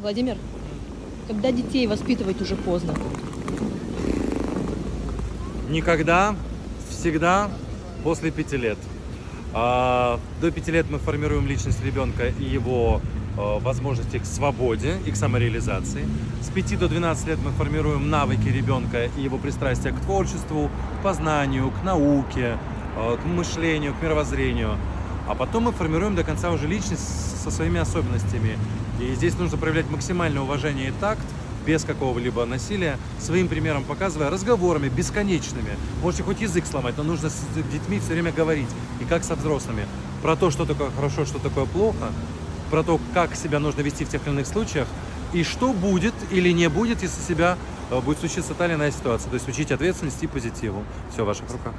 Владимир, когда детей воспитывать уже поздно? Никогда, всегда после пяти лет. А, До пяти лет мы формируем личность ребенка и его э, возможности к свободе и к самореализации. С 5 до 12 лет мы формируем навыки ребенка и его пристрастия к творчеству, к познанию, к науке, э, к мышлению, к мировоззрению. А потом мы формируем до конца уже личность со своими особенностями. И здесь нужно проявлять максимальное уважение и такт, без какого-либо насилия, своим примером показывая, разговорами бесконечными. Можете хоть язык сломать, но нужно с детьми все время говорить. И как со взрослыми. Про то, что такое хорошо, что такое плохо, про то, как себя нужно вести в тех или иных случаях, и что будет или не будет, если себя э, будет случиться та или иная ситуация. То есть учить ответственности и позитиву. Все в ваших руках.